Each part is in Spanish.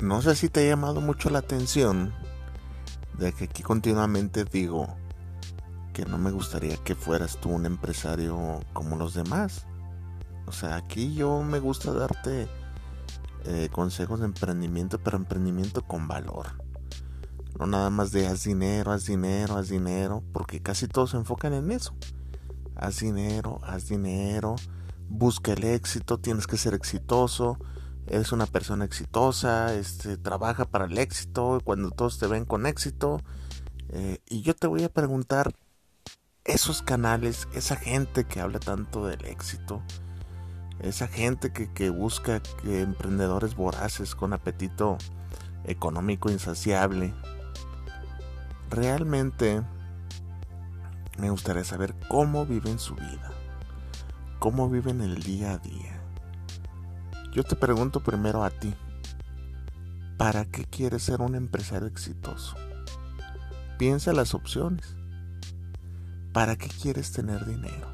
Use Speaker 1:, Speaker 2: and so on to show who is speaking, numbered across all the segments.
Speaker 1: No sé si te ha llamado mucho la atención de que aquí continuamente digo que no me gustaría que fueras tú un empresario como los demás. O sea, aquí yo me gusta darte eh, consejos de emprendimiento, pero emprendimiento con valor. No nada más de haz dinero, haz dinero, haz dinero, porque casi todos se enfocan en eso. Haz dinero, haz dinero, busca el éxito, tienes que ser exitoso eres una persona exitosa, este, trabaja para el éxito, cuando todos te ven con éxito. Eh, y yo te voy a preguntar, esos canales, esa gente que habla tanto del éxito, esa gente que, que busca emprendedores voraces con apetito económico insaciable, realmente me gustaría saber cómo viven su vida, cómo viven el día a día yo te pregunto primero a ti, ¿para qué quieres ser un empresario exitoso? Piensa las opciones. ¿Para qué quieres tener dinero?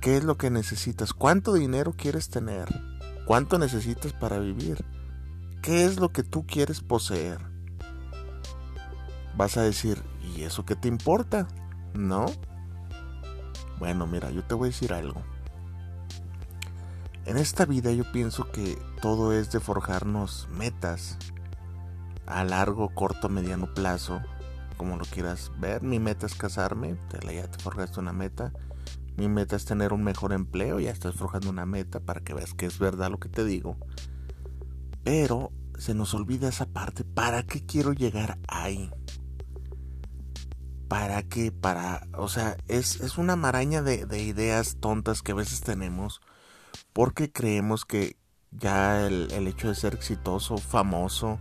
Speaker 1: ¿Qué es lo que necesitas? ¿Cuánto dinero quieres tener? ¿Cuánto necesitas para vivir? ¿Qué es lo que tú quieres poseer? Vas a decir, ¿y eso qué te importa? ¿No? Bueno, mira, yo te voy a decir algo. En esta vida yo pienso que todo es de forjarnos metas a largo, corto, mediano plazo, como lo quieras ver. Mi meta es casarme, ya te forjaste una meta. Mi meta es tener un mejor empleo, ya estás forjando una meta para que veas que es verdad lo que te digo. Pero se nos olvida esa parte. ¿Para qué quiero llegar ahí? ¿Para qué? Para, o sea, es, es una maraña de, de ideas tontas que a veces tenemos porque creemos que ya el, hecho de ser exitoso, famoso,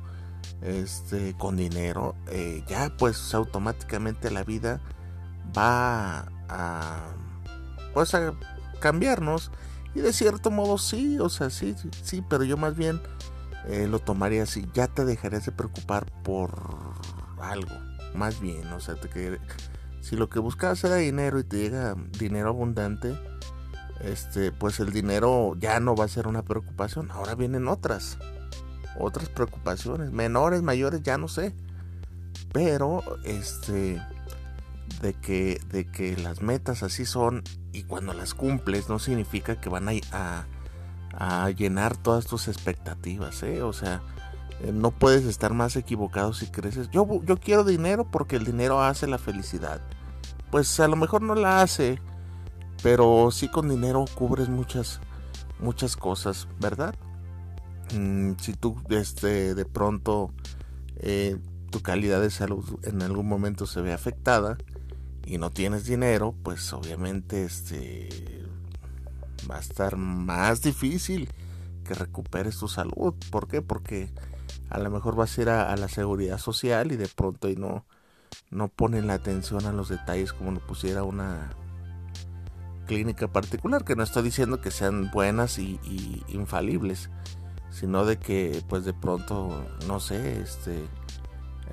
Speaker 1: este, con dinero, eh, ya pues automáticamente la vida va a, pues a cambiarnos. Y de cierto modo sí, o sea, sí, sí, pero yo más bien eh, lo tomaría así, ya te dejarías de preocupar por algo, más bien, o sea, te, si lo que buscabas era dinero y te llega dinero abundante, este, pues el dinero ya no va a ser una preocupación. Ahora vienen otras, otras preocupaciones, menores, mayores, ya no sé. Pero, este, de que, de que las metas así son y cuando las cumples no significa que van a, llenar todas tus expectativas, ¿eh? O sea, eh, no puedes estar más equivocado si creces. Yo, yo quiero dinero porque el dinero hace la felicidad. Pues a lo mejor no la hace pero sí con dinero cubres muchas, muchas cosas, ¿verdad? Mm, si tú este, de pronto eh, tu calidad de salud en algún momento se ve afectada y no tienes dinero, pues obviamente este, va a estar más difícil que recuperes tu salud. ¿Por qué? Porque a lo mejor vas a ir a, la seguridad social y de pronto y no, no ponen la atención a los detalles como lo pusiera una, clínica particular, que no estoy diciendo que sean buenas y, infalibles, sino de que pues de pronto, no sé, este,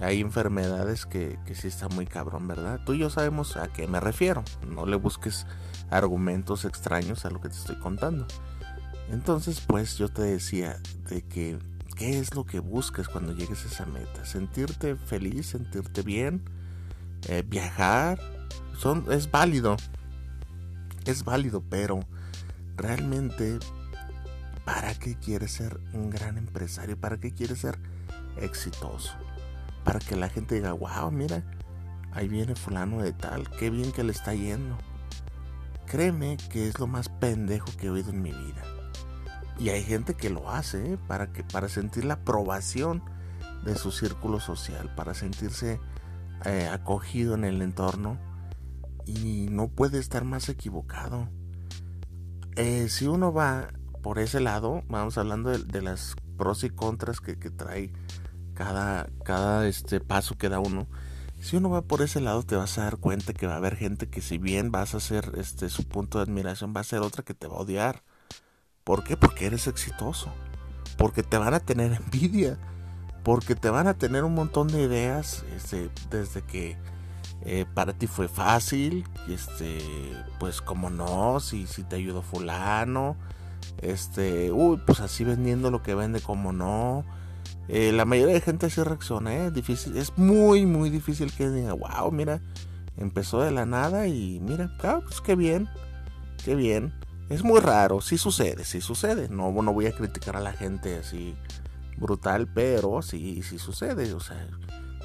Speaker 1: hay enfermedades que, que sí está muy cabrón, ¿verdad? Tú y yo sabemos a qué me refiero, no le busques argumentos extraños a lo que te estoy contando. Entonces, pues yo te decía de que qué es lo que buscas cuando llegues a esa meta, sentirte feliz, sentirte bien, eh, viajar, son, es válido, es válido, pero realmente ¿para qué quieres ser un gran empresario? ¿Para qué quieres ser exitoso? Para que la gente diga, wow, mira, ahí viene fulano de tal, qué bien que le está yendo. Créeme que es lo más pendejo que he oído en mi vida. Y hay gente que lo hace ¿eh? para, que, para sentir la aprobación de su círculo social, para sentirse eh, acogido en el entorno. Y no puede estar más equivocado. Eh, si uno va por ese lado, vamos hablando de, las pros y contras que, trae cada, cada este paso que da uno. Si uno va por ese lado te vas a dar cuenta que va a haber gente que si bien vas a ser este su punto de admiración, va a ser otra que te va a odiar. ¿Por qué? Porque eres exitoso. Porque te van a tener envidia. Porque te van a tener un montón de ideas este, desde que eh, para ti fue fácil, este, pues como no, si, si te ayudó fulano, este, uy, pues así vendiendo lo que vende, como no. Eh, la mayoría de gente así reacciona, ¿eh? Difícil, es muy, muy difícil que diga, wow, mira, empezó de la nada y mira, claro, pues qué bien, qué bien. Es muy raro, sí sucede, sí sucede. No, no voy a criticar a la gente así brutal, pero sí, sí sucede, o sea,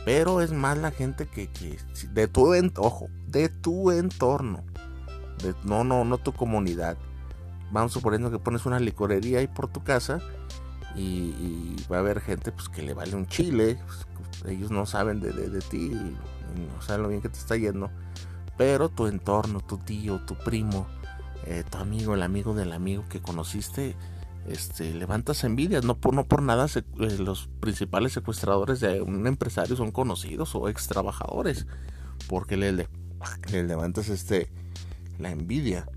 Speaker 1: pero es más la gente que, que de tu ojo, de tu entorno, de, no, no, no tu comunidad. Vamos suponiendo que pones una licorería ahí por tu casa y, va a haber gente pues que le vale un chile, pues, ellos no saben de, de, ti, no saben lo bien que te está yendo, pero tu entorno, tu tío, tu primo, eh, tu amigo, el amigo del amigo que conociste, este, levantas envidias, no por, nada eh, los principales secuestradores de un empresario son conocidos o ex trabajadores, porque le, le, levantas este, la envidia.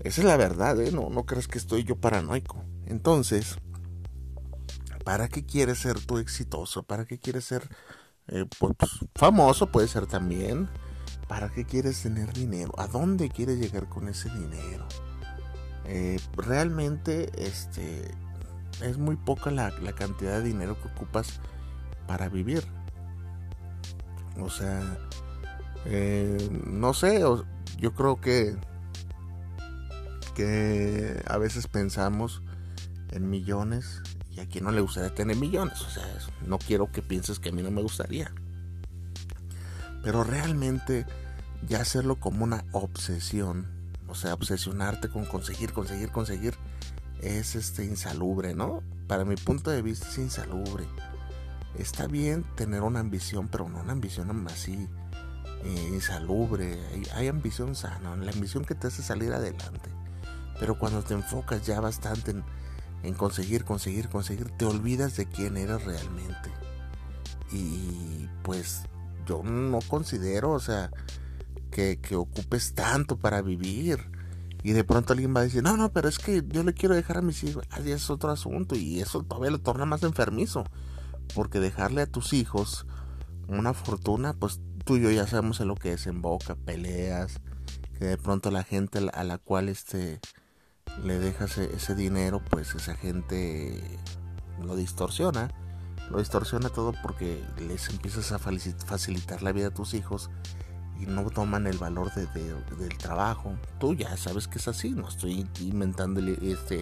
Speaker 1: Esa es la verdad, ¿eh? no, no creas que estoy yo paranoico. Entonces, ¿para qué quieres ser tú exitoso? ¿Para qué quieres ser eh, pues, famoso? Puede ser también. ¿Para qué quieres tener dinero? ¿A dónde quieres llegar con ese dinero? Eh, realmente este, es muy poca la, cantidad de dinero que ocupas para vivir. O sea, eh, no sé, yo creo que, que a veces pensamos en millones y a quien no le gustaría tener millones. O sea, no quiero que pienses que a mí no me gustaría. Pero realmente ya hacerlo como una obsesión o sea, obsesionarte con conseguir, conseguir, conseguir, es este insalubre, ¿no? Para mi punto de vista es insalubre. Está bien tener una ambición, pero no una ambición así eh, insalubre. Hay, ambición sana, la ambición que te hace salir adelante. Pero cuando te enfocas ya bastante en, en conseguir, conseguir, conseguir, te olvidas de quién eres realmente. Y pues yo no considero, o sea, que, ocupes tanto para vivir. Y de pronto alguien va a decir, no, no, pero es que yo le quiero dejar a mis hijos. Así es otro asunto. Y eso todavía lo torna más enfermizo. Porque dejarle a tus hijos una fortuna, pues tú y yo ya sabemos en lo que desemboca, peleas, que de pronto la gente a la cual este le dejas e, ese dinero, pues esa gente lo distorsiona. Lo distorsiona todo porque les empiezas a facilitar la vida a tus hijos y no toman el valor de, del trabajo. Tú ya sabes que es así, no estoy inventando, este,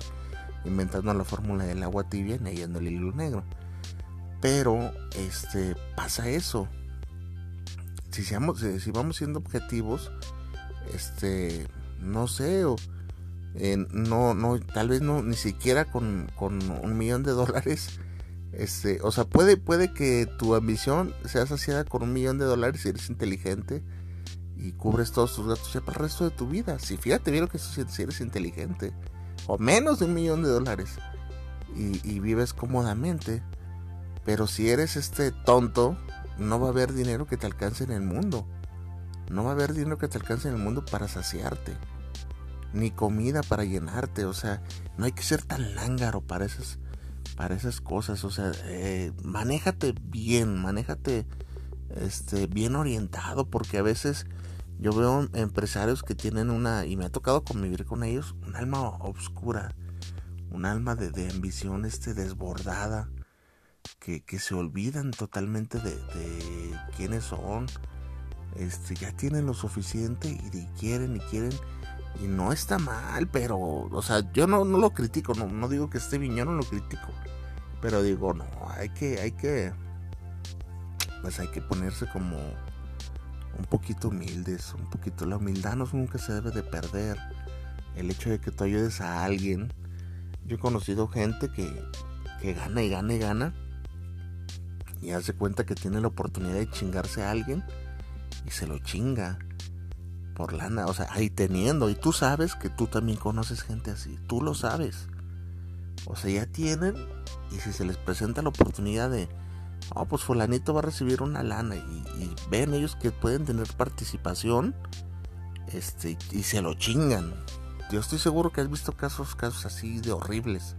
Speaker 1: inventando la fórmula del agua tibia ni yendo el hilo negro. Pero este, pasa eso. Si, seamos, si vamos siendo objetivos, este, no sé, o, no, no, tal vez no, ni siquiera con, con un millón de dólares. Este, o sea, puede, puede que tu ambición sea saciada con un millón de dólares si eres inteligente y cubres todos tus gastos ya para el resto de tu vida. Si fíjate, vieron que si eres inteligente, o menos de un millón de dólares, y, vives cómodamente, pero si eres este tonto, no va a haber dinero que te alcance en el mundo. No va a haber dinero que te alcance en el mundo para saciarte. Ni comida para llenarte. O sea, no hay que ser tan lángaro para esas, para esas cosas. O sea, eh, manéjate bien, manéjate este, bien orientado. Porque a veces yo veo empresarios que tienen una, y me ha tocado convivir con ellos, un alma oscura, un alma de, ambición este, desbordada, que, se olvidan totalmente de, quiénes son, este, ya tienen lo suficiente y quieren y quieren Y no está mal, pero, o sea, yo no, no lo critico, no, no digo que esté bien, yo no lo critico. Pero digo, no, hay que, hay que, pues hay que ponerse como poquito humildes, un poquito, la humildad no nunca se debe de perder. El hecho de que tú ayudes a alguien. Yo he conocido gente que, que gana y gana y gana. Y hace cuenta que tiene la oportunidad de chingarse a alguien y se lo chinga por lana, o sea, ahí teniendo, y tú sabes que tú también conoces gente así, tú lo sabes. O sea, ya tienen, y si se les presenta la oportunidad de, oh, pues fulanito va a recibir una lana, y, ven ellos que pueden tener participación, este, y se lo chingan. Yo estoy seguro que has visto casos, casos así de horribles.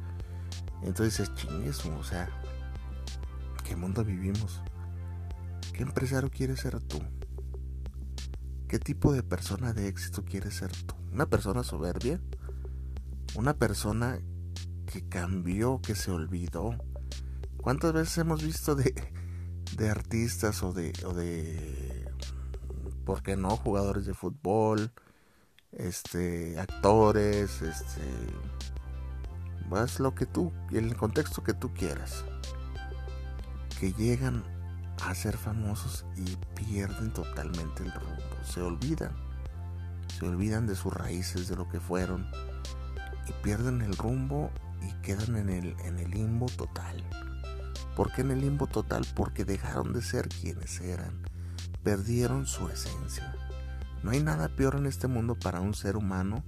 Speaker 1: Entonces, chingues, o sea, ¿qué mundo vivimos? ¿Qué empresario quieres ser tú? ¿Qué tipo de persona de éxito quieres ser tú? ¿Una persona soberbia? ¿Una persona que cambió, que se olvidó? ¿Cuántas veces hemos visto de, de artistas o de, o de, ¿por qué no? Jugadores de fútbol, este, actores, este, vas lo que tú, el contexto que tú quieras, que llegan a ser famosos y pierden totalmente el rumbo, se olvidan, se olvidan de sus raíces, de lo que fueron y pierden el rumbo y quedan en el, en el limbo total. ¿Por qué en el limbo total? Porque dejaron de ser quienes eran, perdieron su esencia. No hay nada peor en este mundo para un ser humano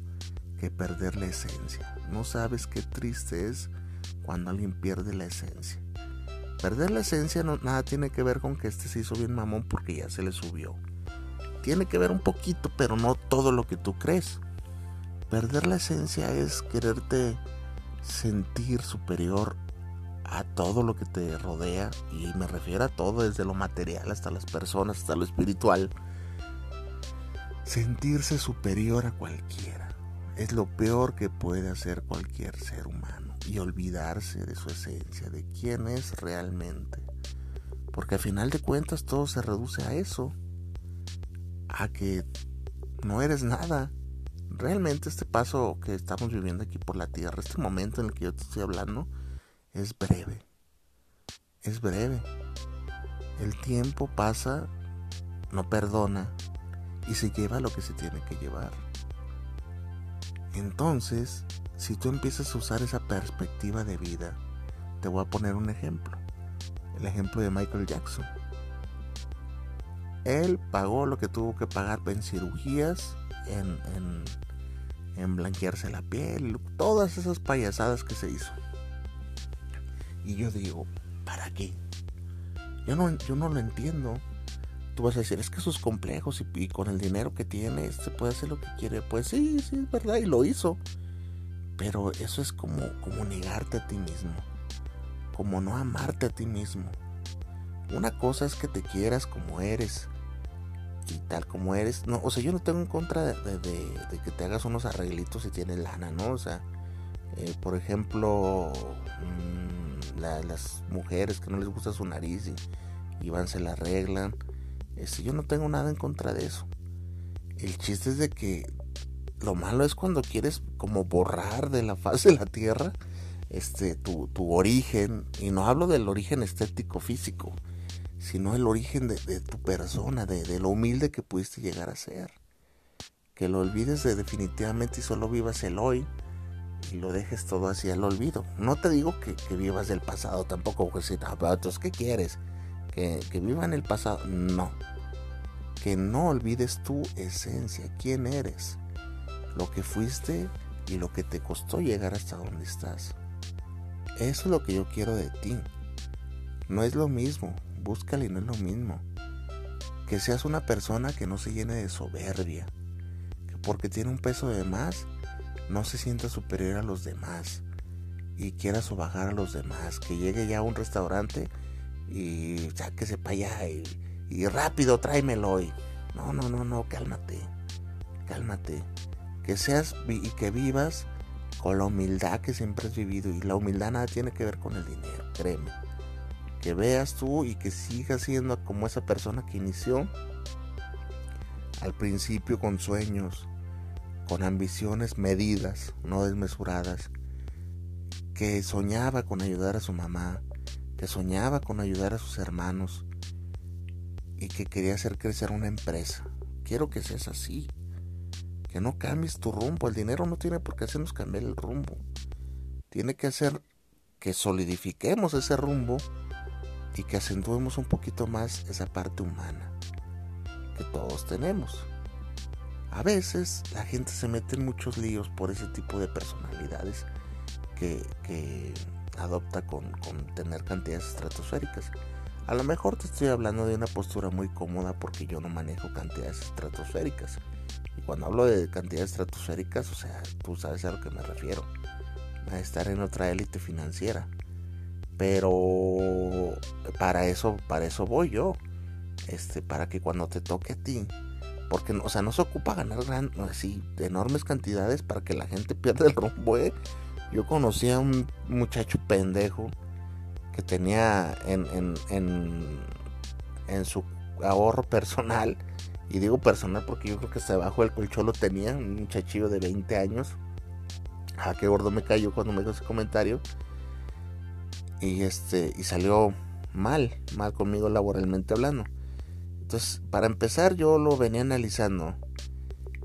Speaker 1: que perder la esencia. No sabes qué triste es cuando alguien pierde la esencia. Perder la esencia no, nada tiene que ver con que este se hizo bien mamón porque ya se le subió. Tiene que ver un poquito, pero no todo lo que tú crees. Perder la esencia es quererte sentir superior a todo lo que te rodea y me refiero a todo desde lo material hasta las personas, hasta lo espiritual. Sentirse superior a cualquiera es lo peor que puede hacer cualquier ser humano y olvidarse de su esencia, de quién es realmente. Porque al final de cuentas todo se reduce a eso, a que no eres nada. Realmente este paso que estamos viviendo aquí por la tierra, este momento en el que yo te estoy hablando, es breve. Es breve. El tiempo pasa, no perdona y se lleva lo que se tiene que llevar. Entonces, si tú empiezas a usar esa perspectiva de vida, te voy a poner un ejemplo. El ejemplo de Michael Jackson. Él pagó lo que tuvo que pagar en cirugías, en, en, blanquearse la piel, todas esas payasadas que se hizo. Y yo digo, ¿para qué? Yo no, yo no lo entiendo. Tú vas a decir, es que sus complejos y, con el dinero que tiene, este puede hacer lo que quiere. Pues sí, sí, es verdad, y lo hizo. Pero eso es como, como negarte a ti mismo, como no amarte a ti mismo. Una cosa es que te quieras como eres y tal como eres. No, o sea, yo no tengo en contra de, que te hagas unos arreglitos si tienes lana, ¿no? O sea, eh, por ejemplo, mm, las mujeres que no les gusta su nariz y, van, se la arreglan. Este, yo no tengo nada en contra de eso. El chiste es de que lo malo es cuando quieres como borrar de la faz de la tierra este tu, tu origen y no hablo del origen estético físico sino el origen de, tu persona de, de, lo humilde que pudiste llegar a ser que lo olvides de definitivamente y solo vivas el hoy y lo dejes todo hacia el olvido no te digo que, vivas del pasado tampoco que si entonces qué quieres que, que viva en el pasado no que no olvides tu esencia quién eres lo que fuiste y lo que te costó llegar hasta donde estás. Eso es lo que yo quiero de ti. No es lo mismo, búscale y no es lo mismo. Que seas una persona que no se llene de soberbia, que porque tiene un peso de más, no se sienta superior a los demás y quiera sobajar a los demás, que llegue ya a un restaurante y sáquese para allá y, y rápido tráemelo y no, no, no, no, cálmate, cálmate que seas y que vivas con la humildad que siempre has vivido. Y la humildad nada tiene que ver con el dinero, créeme. Que veas tú y que sigas siendo como esa persona que inició al principio con sueños, con ambiciones medidas, no desmesuradas, que soñaba con ayudar a su mamá, que soñaba con ayudar a sus hermanos y que quería hacer crecer una empresa. Quiero que seas así, que no cambies tu rumbo. El dinero no tiene por qué hacernos cambiar el rumbo. Tiene que hacer que solidifiquemos ese rumbo y que acentuemos un poquito más esa parte humana que todos tenemos. A veces la gente se mete en muchos líos por ese tipo de personalidades que, adopta con, tener cantidades estratosféricas. A lo mejor te estoy hablando de una postura muy cómoda porque yo no manejo cantidades estratosféricas. Y cuando hablo de cantidades estratosféricas, o sea, tú sabes a lo que me refiero. A estar en otra élite financiera. Pero para eso, para eso voy yo. Este, para que cuando te toque a ti, porque o sea, no se ocupa ganar gran, así enormes cantidades para que la gente pierda el rumbo. ¿eh? Yo conocí a un muchacho pendejo que tenía en, en, en, en su ahorro personal, y digo personal porque yo creo que hasta debajo del colchón lo tenía, un muchachillo de 20 años. Ah, qué gordo me cayó cuando me dijo ese comentario y este y salió mal, mal conmigo laboralmente hablando. Entonces, para empezar, yo lo venía analizando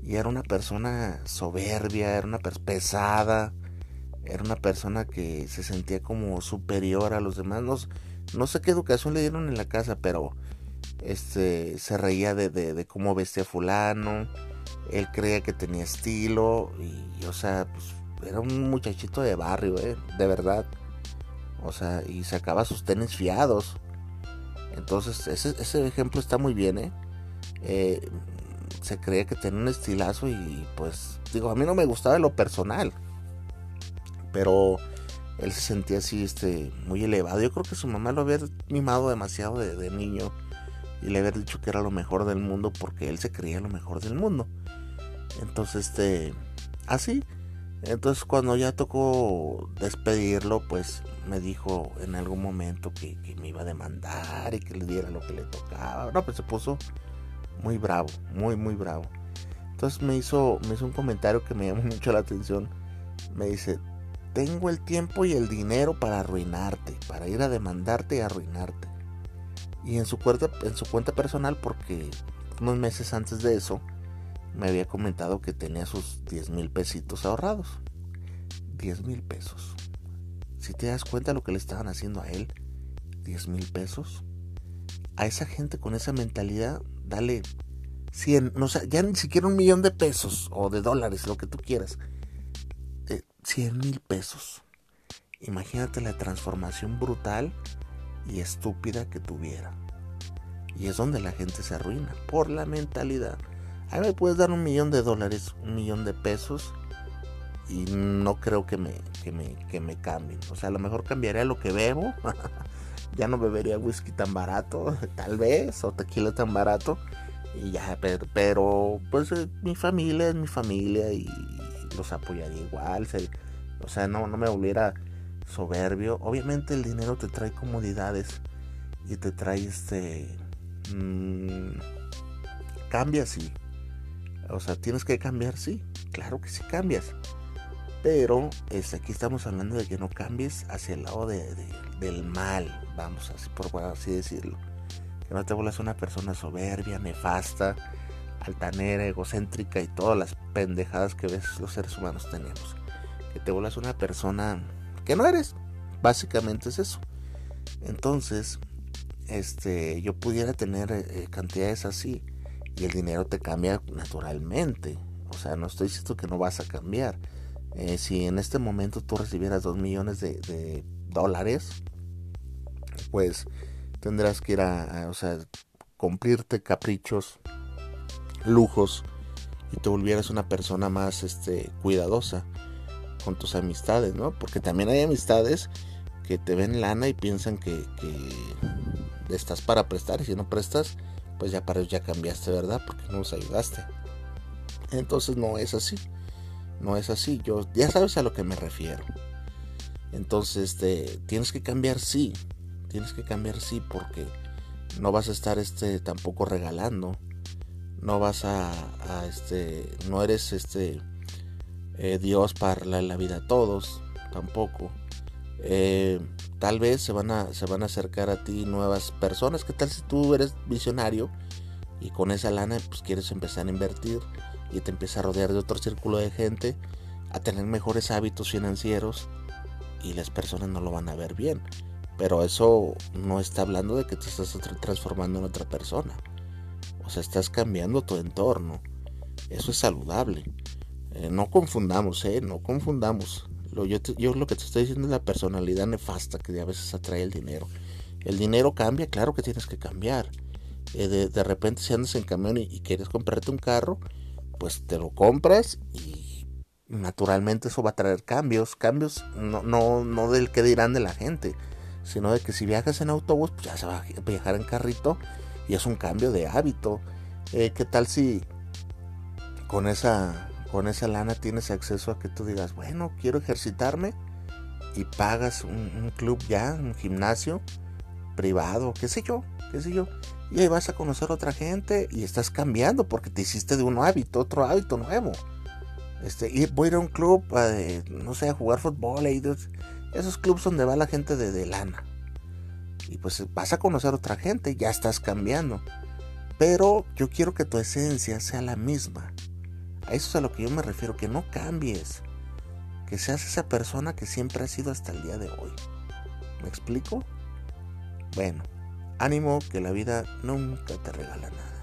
Speaker 1: y era una persona soberbia, era una persona pesada, era una persona que se sentía como superior a los demás. No, sé qué educación le dieron en la casa, pero este se reía de, cómo vestía fulano. Él creía que tenía estilo y, o sea, pues era un muchachito de barrio, ¿eh? de verdad. O sea, y sacaba sus tenis fiados. Entonces, ese, ese ejemplo está muy bien, ¿eh? ¿eh? Se creía que tenía un estilazo y pues, digo, a mí no me gustaba lo personal. Pero él se sentía así, este, muy elevado. Yo creo que su mamá lo había mimado demasiado de, de niño y le había dicho que era lo mejor del mundo porque él se creía lo mejor del mundo. Entonces, este, así. Entonces, cuando ya tocó despedirlo, pues me dijo en algún momento que, me iba a demandar y que le diera lo que le tocaba. No, pues se puso muy bravo, muy, muy bravo. Entonces me hizo, me hizo un comentario que me llamó mucho la atención. Me dice, tengo el tiempo y el dinero para arruinarte, para ir a demandarte y arruinarte. Y en su cuenta, en su cuenta personal, porque unos meses antes de eso, me había comentado que tenía sus 10 mil pesitos ahorrados. 10 mil pesos. Si te das cuenta lo que le estaban haciendo a él, 10 mil pesos. A esa gente con esa mentalidad, dale 100, no sé, ya ni siquiera un millón de pesos o de dólares, lo que tú quieras. 100 eh, mil pesos. Imagínate la transformación brutal y estúpida que tuviera. Y es donde la gente se arruina, por la mentalidad. A mí me puedes dar un millón de dólares, un millón de pesos y no creo que me, que me, que me cambien. O sea, a lo mejor cambiaría lo que bebo. ya no bebería whisky tan barato, tal vez, o tequila tan barato. Y ya, pero, pues eh, mi familia es mi familia y los apoyaría igual. o sea, no, no me volviera soberbio. Obviamente el dinero te trae comodidades y te trae este... Mmm, cambia, sí. O sea, tienes que cambiar, sí. Claro que sí cambias. Pero este, aquí estamos hablando de que no cambies hacia el lado del mal, vamos así por así decirlo. Que no te vuelvas una persona soberbia, nefasta, altanera, egocéntrica y todas las pendejadas que ves los seres humanos tenemos. Que te vuelvas una persona que no eres. Básicamente es eso. Entonces, este, yo pudiera tener eh, cantidades así y el dinero te cambia naturalmente. O sea, no estoy diciendo que no vas a cambiar eh, si en este momento tú recibieras 2 millones de, dólares, pues tendrás que ir a, o sea, cumplirte caprichos, lujos y te volvieras una persona más este, cuidadosa con tus amistades, ¿no? Porque también hay amistades que te ven lana y piensan que, estás para prestar y si no prestas, pues ya para ellos ya cambiaste, ¿verdad? Porque no nos ayudaste. Entonces no es así no es así. Yo ya sabes a lo que me refiero. Entonces, este, tienes que cambiar sí. Tienes que cambiar sí porque no vas a estar este tampoco regalando. No vas a, este no eres este eh, Dios para la vida a todos, tampoco. Eh, tal vez se van, a, se van a acercar a ti nuevas personas. ¿Qué tal si tú eres visionario y con esa lana pues quieres empezar a invertir y te empieza a rodear de otro círculo de gente, a tener mejores hábitos financieros y las personas no lo van a ver bien? Pero eso no está hablando de que te estás transformando en otra persona. O sea, estás cambiando tu entorno. Eso es saludable. Eh, no confundamos, ¿eh? No confundamos. Lo, yo, lo que te estoy diciendo es la personalidad nefasta que a veces atrae el dinero. El dinero cambia, claro que tienes que cambiar. Eh, de, repente si andas en camión y, quieres comprarte un carro, pues te lo compras y naturalmente eso va a traer cambios. Cambios no, no, no del que dirán de la gente, sino de que si viajas en autobús, pues ya se va a viajar en carrito y es un cambio de hábito. Eh, ¿Qué tal si con esa con esa lana tienes acceso a que tú digas, bueno, quiero ejercitarme y pagas un, club ya, un gimnasio privado, qué sé yo, qué sé yo. Y ahí vas a conocer a otra gente y estás cambiando porque te hiciste de un hábito, otro hábito nuevo. Este, voy a ir a un club, no sé, a jugar fútbol, ahí, esos clubs donde va la gente de, de lana. Y pues vas a conocer a otra gente, ya estás cambiando. Pero yo quiero que tu esencia sea la misma. A eso es a lo que yo me refiero, que no cambies. Que seas esa persona que siempre has sido hasta el día de hoy. ¿Me explico? Bueno, ánimo que la vida nunca te regala nada.